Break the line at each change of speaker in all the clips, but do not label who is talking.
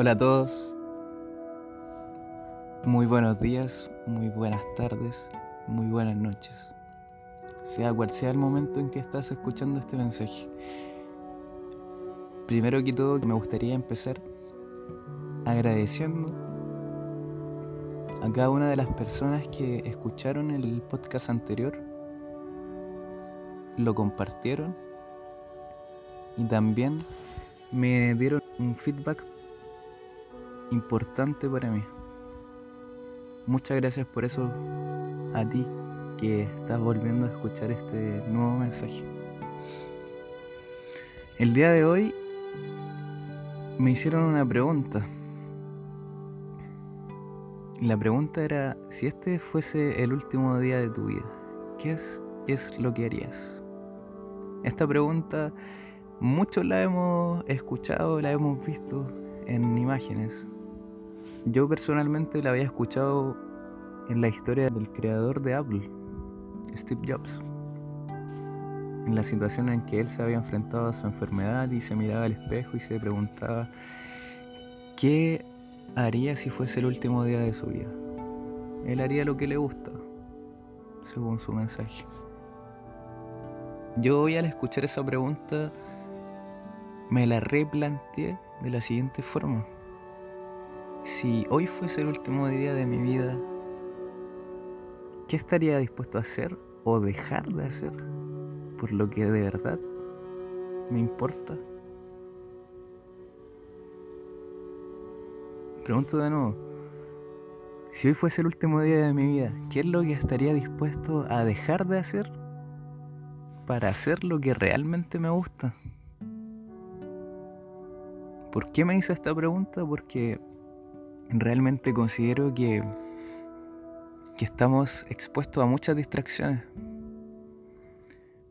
Hola a todos, muy buenos días, muy buenas tardes, muy buenas noches, sea cual sea el momento en que estás escuchando este mensaje. Primero que todo me gustaría empezar agradeciendo a cada una de las personas que escucharon el podcast anterior, lo compartieron y también me dieron un feedback importante para mí. Muchas gracias por eso a ti que estás volviendo a escuchar este nuevo mensaje. El día de hoy me hicieron una pregunta. La pregunta era, si este fuese el último día de tu vida, ¿qué es, es lo que harías? Esta pregunta muchos la hemos escuchado, la hemos visto en imágenes, yo personalmente la había escuchado en la historia del creador de Apple, Steve Jobs. En la situación en que él se había enfrentado a su enfermedad y se miraba al espejo y se preguntaba qué haría si fuese el último día de su vida. Él haría lo que le gusta, según su mensaje. Yo hoy al escuchar esa pregunta me la replanteé de la siguiente forma si hoy fuese el último día de mi vida, ¿qué estaría dispuesto a hacer o dejar de hacer por lo que de verdad me importa? Pregunto de nuevo, si hoy fuese el último día de mi vida, ¿qué es lo que estaría dispuesto a dejar de hacer para hacer lo que realmente me gusta? ¿Por qué me hice esta pregunta? Porque realmente considero que, que estamos expuestos a muchas distracciones,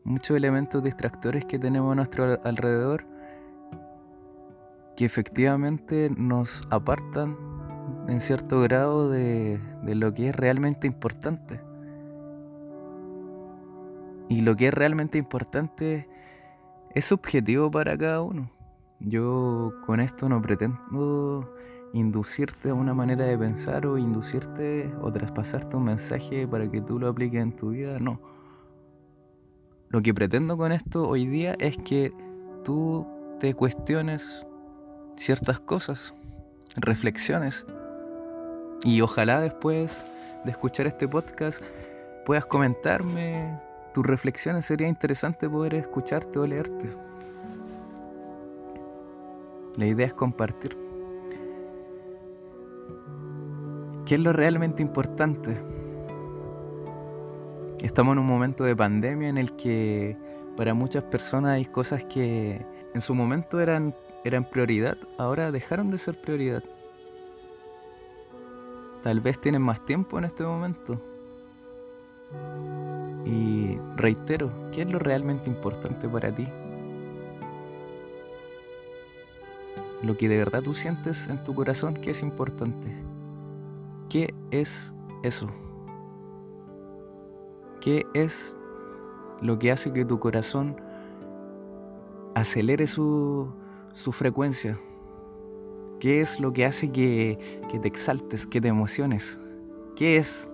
muchos elementos distractores que tenemos a nuestro alrededor que efectivamente nos apartan en cierto grado de, de lo que es realmente importante. Y lo que es realmente importante es subjetivo para cada uno. Yo con esto no pretendo inducirte a una manera de pensar o inducirte o traspasarte un mensaje para que tú lo apliques en tu vida, no. Lo que pretendo con esto hoy día es que tú te cuestiones ciertas cosas, reflexiones, y ojalá después de escuchar este podcast puedas comentarme tus reflexiones, sería interesante poder escucharte o leerte. La idea es compartir. ¿Qué es lo realmente importante? Estamos en un momento de pandemia en el que para muchas personas hay cosas que en su momento eran, eran prioridad, ahora dejaron de ser prioridad. Tal vez tienen más tiempo en este momento. Y reitero, ¿qué es lo realmente importante para ti? Lo que de verdad tú sientes en tu corazón que es importante. ¿Qué es eso? ¿Qué es lo que hace que tu corazón acelere su, frecuencia? ¿Qué es lo que hace que, que te exaltes, que te emociones? ¿Qué es?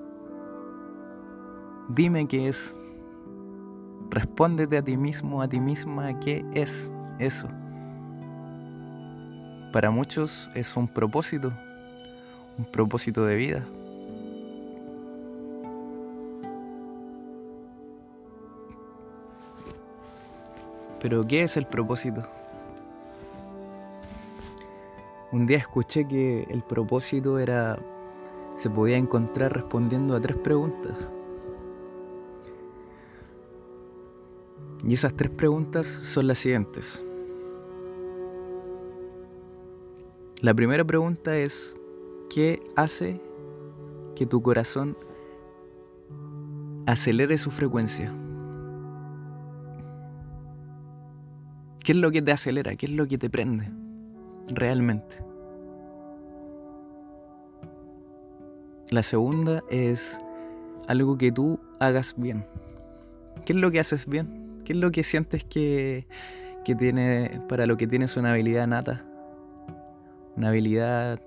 Dime qué es. Respóndete a ti mismo, a ti misma, ¿qué es eso? Para muchos es un propósito, un propósito de vida. Pero ¿qué es el propósito? Un día escuché que el propósito era se podía encontrar respondiendo a tres preguntas. Y esas tres preguntas son las siguientes. La primera pregunta es ¿Qué hace que tu corazón acelere su frecuencia? ¿Qué es lo que te acelera? ¿Qué es lo que te prende realmente? La segunda es algo que tú hagas bien. ¿Qué es lo que haces bien? ¿Qué es lo que sientes que, que tiene, para lo que tienes una habilidad nata? una habilidad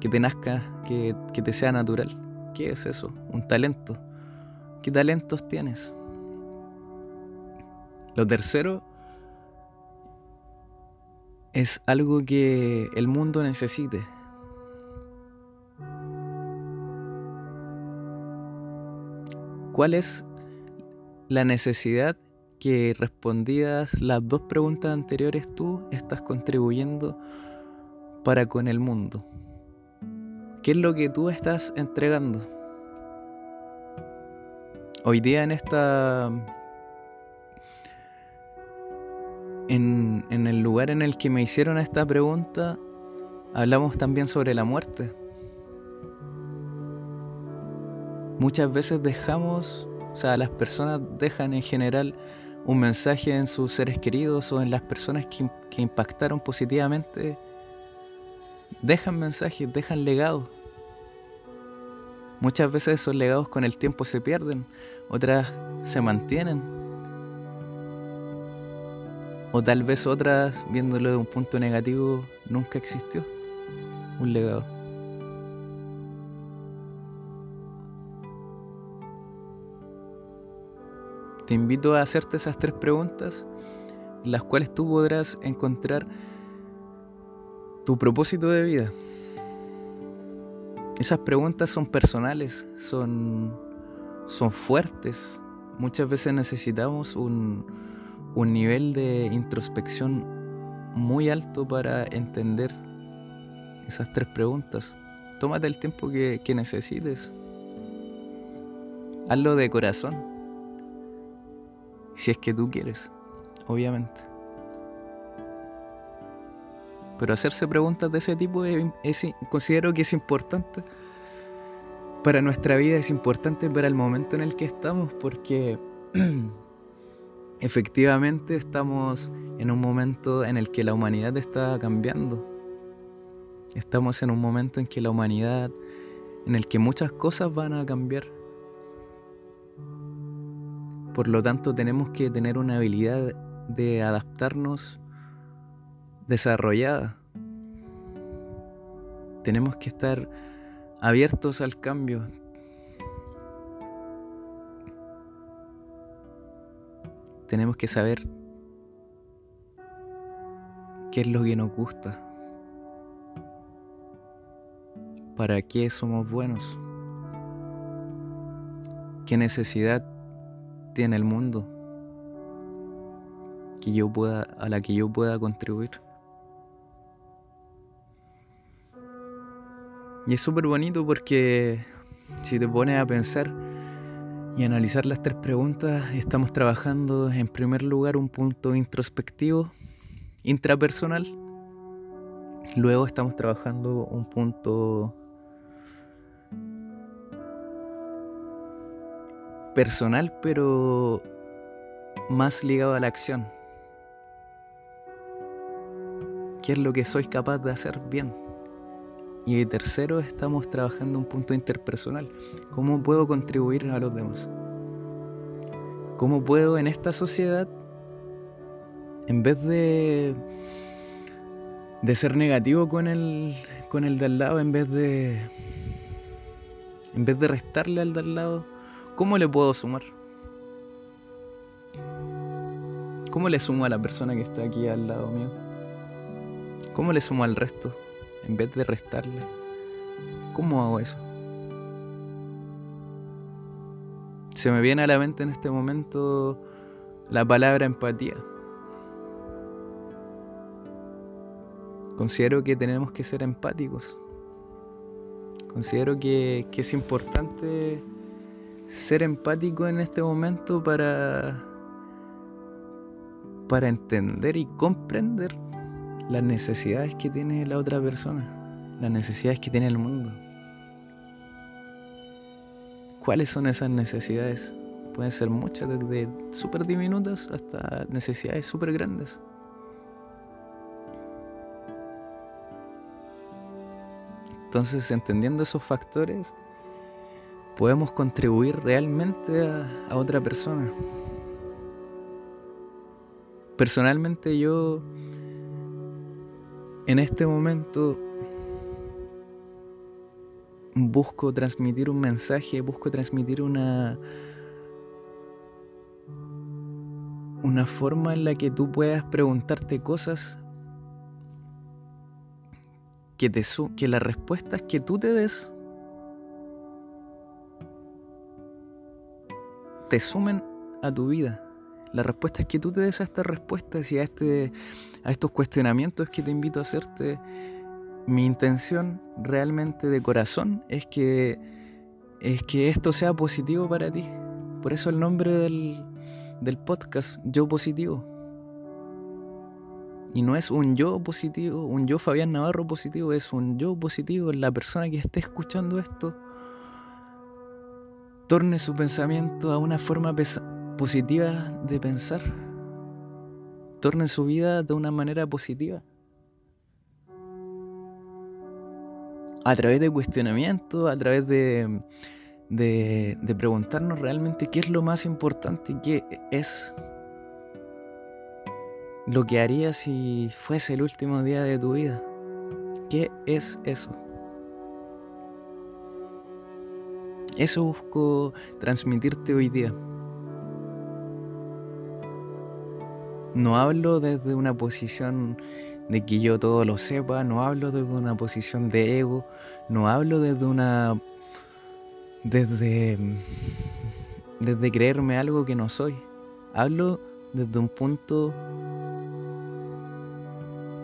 que te nazca, que, que te sea natural. ¿Qué es eso? Un talento. ¿Qué talentos tienes? Lo tercero es algo que el mundo necesite. ¿Cuál es la necesidad que respondidas las dos preguntas anteriores tú estás contribuyendo para con el mundo? ¿Qué es lo que tú estás entregando? Hoy día en esta en, el lugar en el que me hicieron esta pregunta, hablamos también sobre la muerte. Muchas veces dejamos, o sea, las personas dejan en general un mensaje en sus seres queridos o en las personas que, que impactaron positivamente, dejan mensajes, dejan legados. Muchas veces esos legados con el tiempo se pierden, otras se mantienen o tal vez otras, viéndolo de un punto negativo, nunca existió un legado. Te invito a hacerte esas tres preguntas, las cuales tú podrás encontrar tu propósito de vida. Esas preguntas son personales, son, son fuertes. Muchas veces necesitamos un, un nivel de introspección muy alto para entender esas tres preguntas. Tómate el tiempo que, necesites. Hazlo de corazón. Si es que tú quieres, obviamente. Pero hacerse preguntas de ese tipo considero que es importante para nuestra vida, es importante para el momento en el que estamos, porque efectivamente estamos en un momento en el que la humanidad está cambiando. Estamos en un momento en que la humanidad, en el que muchas cosas van a cambiar. Por lo tanto, tenemos que tener una habilidad de adaptarnos desarrollada. Tenemos que estar abiertos al cambio, tenemos que saber qué es lo que nos gusta, para qué somos buenos, qué necesidad tiene el mundo que yo pueda, a la que yo pueda contribuir. Y es súper bonito porque si te pones a pensar, y analizar las tres preguntas, estamos trabajando en primer lugar un punto introspectivo, intrapersonal. Luego estamos trabajando un punto personal, pero más ligado a la acción. ¿Qué es lo que soy capaz de hacer bien? Y tercero, estamos trabajando un punto interpersonal. ¿Cómo puedo contribuir a los demás? ¿Cómo puedo en esta sociedad, en vez de, de ser negativo con el, con el de al lado, en vez de, en vez de restarle al de al lado, ¿cómo le puedo sumar? ¿Cómo le sumo a la persona que está aquí al lado mío? ¿Cómo le sumo al resto? En vez de restarle. ¿Cómo hago eso? Se me viene a la mente en este momento la palabra empatía. Considero que tenemos que ser empáticos. Considero que, es importante ser empático en este momento para, para entender y comprender las necesidades que tiene la otra persona, las necesidades que tiene el mundo. ¿Cuáles son esas necesidades? Pueden ser muchas, desde súper diminutas hasta necesidades súper grandes. Entonces, entendiendo esos factores, podemos contribuir realmente a, a otra persona. Personalmente yo en este momento busco transmitir un mensaje, busco transmitir una una forma en la que tú puedas preguntarte cosas que te que las respuestas que tú te des te sumen a tu vida. Las respuestas que tú te des a estas respuestas y a este a estos cuestionamientos que te invito a hacerte mi intención realmente de corazón es que, es que esto sea positivo para ti. Por eso el nombre del, del podcast, Yo Positivo. Y no es un yo positivo, un yo Fabián Navarro positivo, es un yo positivo la persona que esté escuchando esto. Torne su pensamiento a una forma positiva de pensar. Torne su vida de una manera positiva. a través de cuestionamiento, a través de, de, preguntarnos realmente qué es lo más importante, qué es lo que harías si fuese el último día de tu vida. ¿Qué es eso? Eso busco transmitirte hoy día. No hablo desde una posición de que yo todo lo sepa, no hablo desde una posición de ego, no hablo desde una desde desde creerme algo que no soy. Hablo desde un punto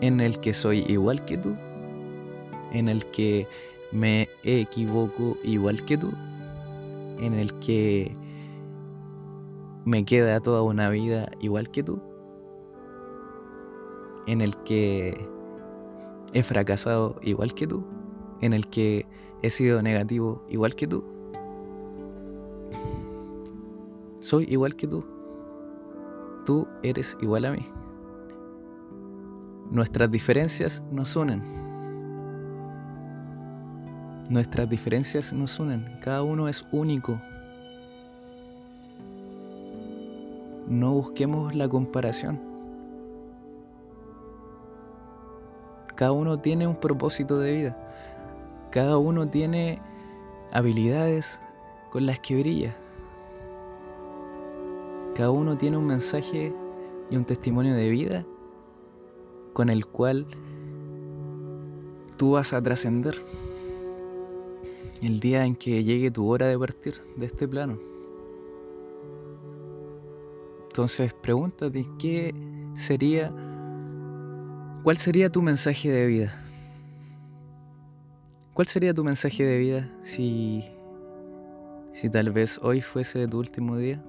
en el que soy igual que tú, en el que me equivoco igual que tú, en el que me queda toda una vida igual que tú en el que he fracasado igual que tú, en el que he sido negativo igual que tú. Soy igual que tú. Tú eres igual a mí. Nuestras diferencias nos unen. Nuestras diferencias nos unen. Cada uno es único. No busquemos la comparación. Cada uno tiene un propósito de vida. Cada uno tiene habilidades con las que brilla. Cada uno tiene un mensaje y un testimonio de vida con el cual tú vas a trascender el día en que llegue tu hora de partir de este plano. Entonces pregúntate qué sería ¿Cuál sería tu mensaje de vida? ¿Cuál sería tu mensaje de vida si, si tal vez hoy fuese tu último día?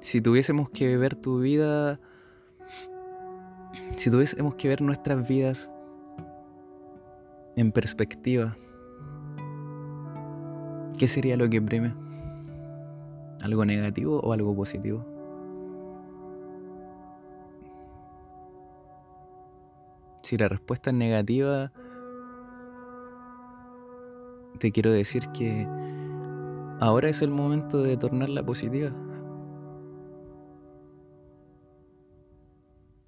Si tuviésemos que ver tu vida, si tuviésemos que ver nuestras vidas en perspectiva, ¿qué sería lo que prime? ¿Algo negativo o algo positivo? Si la respuesta es negativa, te quiero decir que ahora es el momento de tornarla positiva.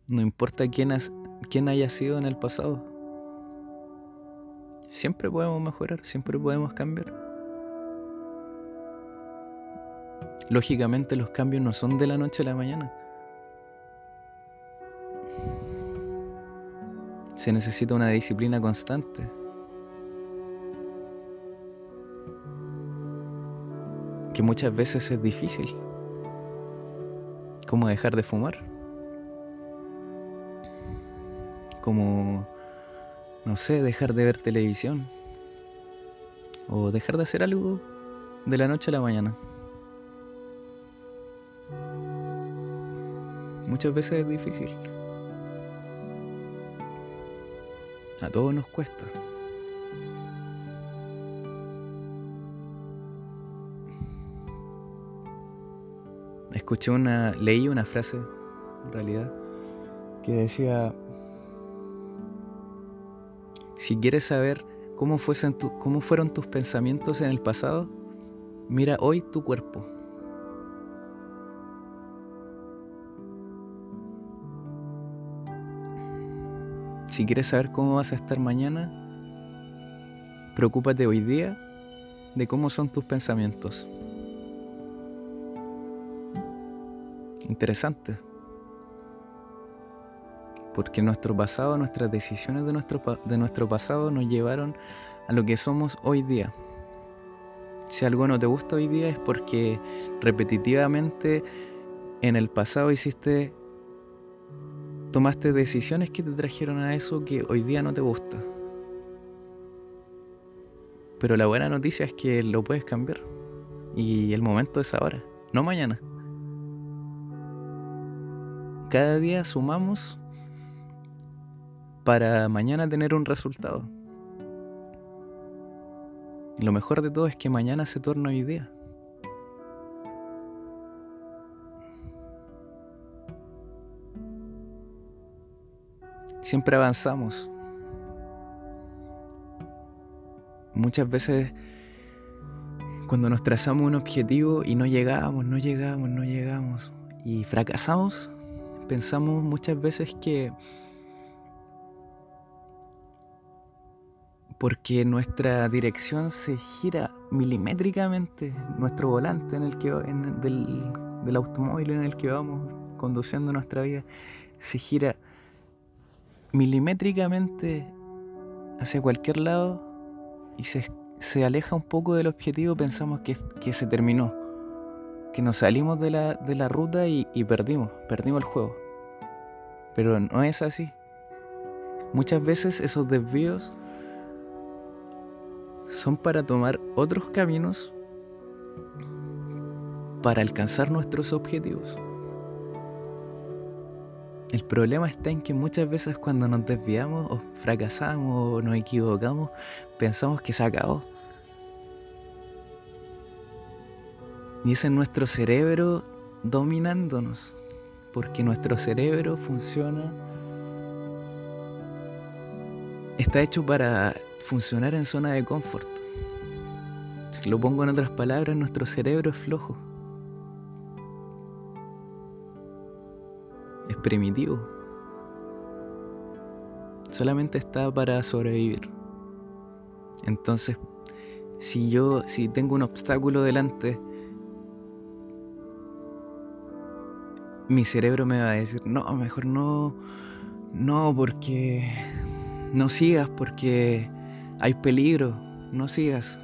No importa quién, quién haya sido en el pasado. Siempre podemos mejorar, siempre podemos cambiar. Lógicamente los cambios no son de la noche a la mañana. Se necesita una disciplina constante. Que muchas veces es difícil. Como dejar de fumar. Como, no sé, dejar de ver televisión. O dejar de hacer algo de la noche a la mañana. Muchas veces es difícil. A todos nos cuesta. Escuché una, leí una frase, en realidad, que decía, si quieres saber cómo, fuesen cómo fueron tus pensamientos en el pasado, mira hoy tu cuerpo. Si quieres saber cómo vas a estar mañana, preocúpate hoy día de cómo son tus pensamientos. Interesante. Porque nuestro pasado, nuestras decisiones de nuestro, de nuestro pasado nos llevaron a lo que somos hoy día. Si algo no te gusta hoy día es porque repetitivamente en el pasado hiciste, tomaste decisiones que te trajeron a eso que hoy día no te gusta. Pero la buena noticia es que lo puedes cambiar. Y el momento es ahora, no mañana. Cada día sumamos para mañana tener un resultado. Lo mejor de todo es que mañana se torna hoy día. Siempre avanzamos. Muchas veces cuando nos trazamos un objetivo y no llegamos, no llegamos, no llegamos y fracasamos, pensamos muchas veces que porque nuestra dirección se gira milimétricamente, nuestro volante en el que, del, del automóvil en el que vamos conduciendo nuestra vida se gira milimétricamente hacia cualquier lado y se, se, aleja un poco del objetivo, pensamos que, que, se terminó, que nos salimos de la, de la ruta y, y perdimos, perdimos el juego. Pero no es así. Muchas veces esos desvíos son para tomar otros caminos para alcanzar nuestros objetivos. El problema está en que muchas veces cuando nos desviamos o fracasamos o nos equivocamos, pensamos que se acabó. Y es en nuestro cerebro dominándonos, porque nuestro cerebro funciona, está hecho para funcionar en zona de confort. Si lo pongo en otras palabras, nuestro cerebro es flojo. Primitivo. Solamente está para sobrevivir. Entonces, si yo, si tengo un obstáculo delante, mi cerebro me va a decir, no, mejor no, no, porque no sigas, porque hay peligro, no sigas.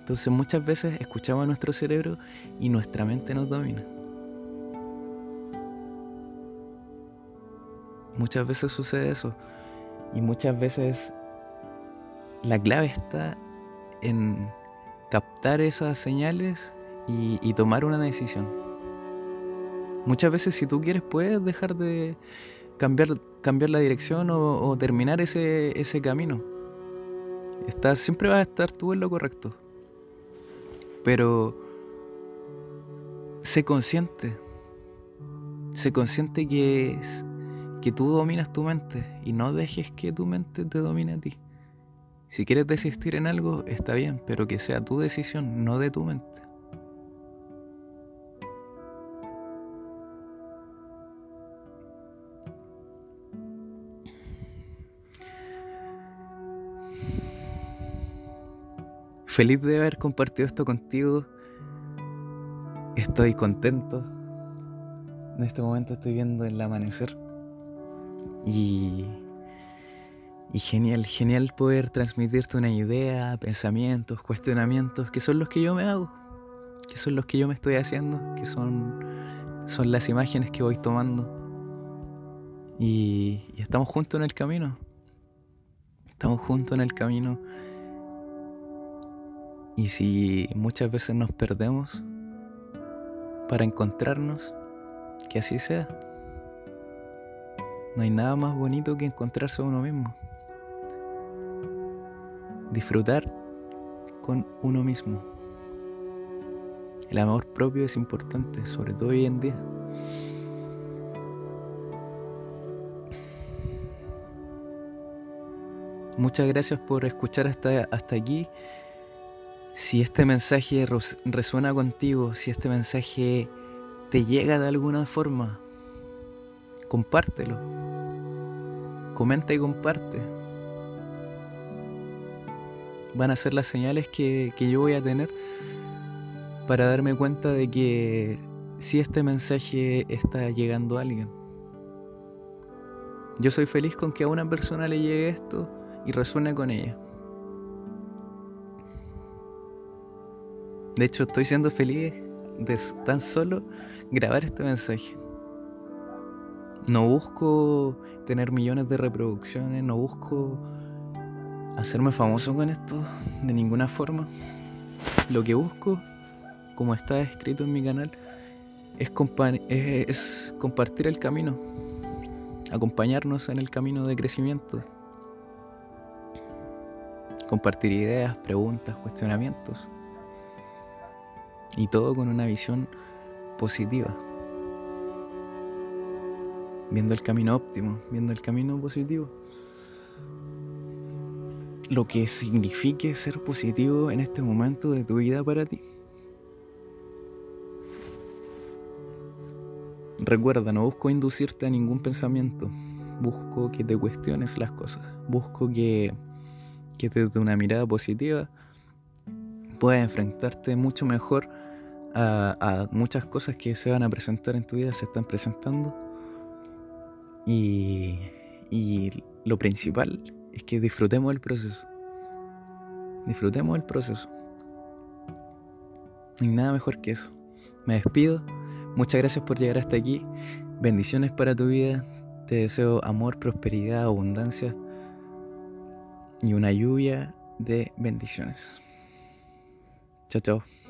Entonces muchas veces escuchamos a nuestro cerebro y nuestra mente nos domina. Muchas veces sucede eso. Y muchas veces la clave está en captar esas señales y, tomar una decisión. Muchas veces si tú quieres puedes dejar de cambiar, cambiar la dirección o, terminar ese, ese camino siempre vas a estar tú en lo correcto. Pero sé consciente. Sé consciente que, que tú dominas tu mente y no dejes que tu mente te domine a ti. Si quieres desistir en algo, está bien, pero que sea tu decisión, no de tu mente. Feliz de haber compartido esto contigo. Estoy contento. En este momento estoy viendo el amanecer. Y, genial, genial poder transmitirte una idea, pensamientos, cuestionamientos, que son los que yo me hago, que son los que yo me estoy haciendo, que son, son las imágenes que voy tomando. Y estamos juntos en el camino. Estamos juntos en el camino y si muchas veces nos perdemos para encontrarnos, que así sea. No hay nada más bonito que encontrarse a uno mismo. Disfrutar con uno mismo. El amor propio es importante, sobre todo hoy en día. Muchas gracias por escuchar hasta, hasta aquí. Si este mensaje resuena contigo, si este mensaje te llega de alguna forma, compártelo. comenta y comparte. Van a ser las señales que, que yo voy a tener para darme cuenta de que si este mensaje está llegando a alguien. Yo soy feliz con que a una persona le llegue esto y resuene con ella. De hecho, estoy siendo feliz de tan solo grabar este mensaje. No busco tener millones de reproducciones, no busco hacerme famoso con esto de ninguna forma. Lo que busco, como está escrito en mi canal, es, compartir el camino, acompañarnos en el camino de crecimiento, compartir ideas, preguntas, cuestionamientos. Y todo con una visión positiva, viendo el camino óptimo, viendo el camino positivo. Lo que signifique ser positivo en este momento de tu vida para ti. Recuerda, no busco inducirte a ningún pensamiento, busco que te cuestiones las cosas, busco que, que desde una mirada positiva puedas enfrentarte mucho mejor a, muchas cosas que se van a presentar en tu vida, se están presentando. Y, y lo principal es que disfrutemos el proceso. Disfrutemos el proceso. No hay nada mejor que eso. Me despido. Muchas gracias por llegar hasta aquí. Bendiciones para tu vida. Te deseo amor, prosperidad, abundancia y una lluvia de bendiciones. Chao, chao.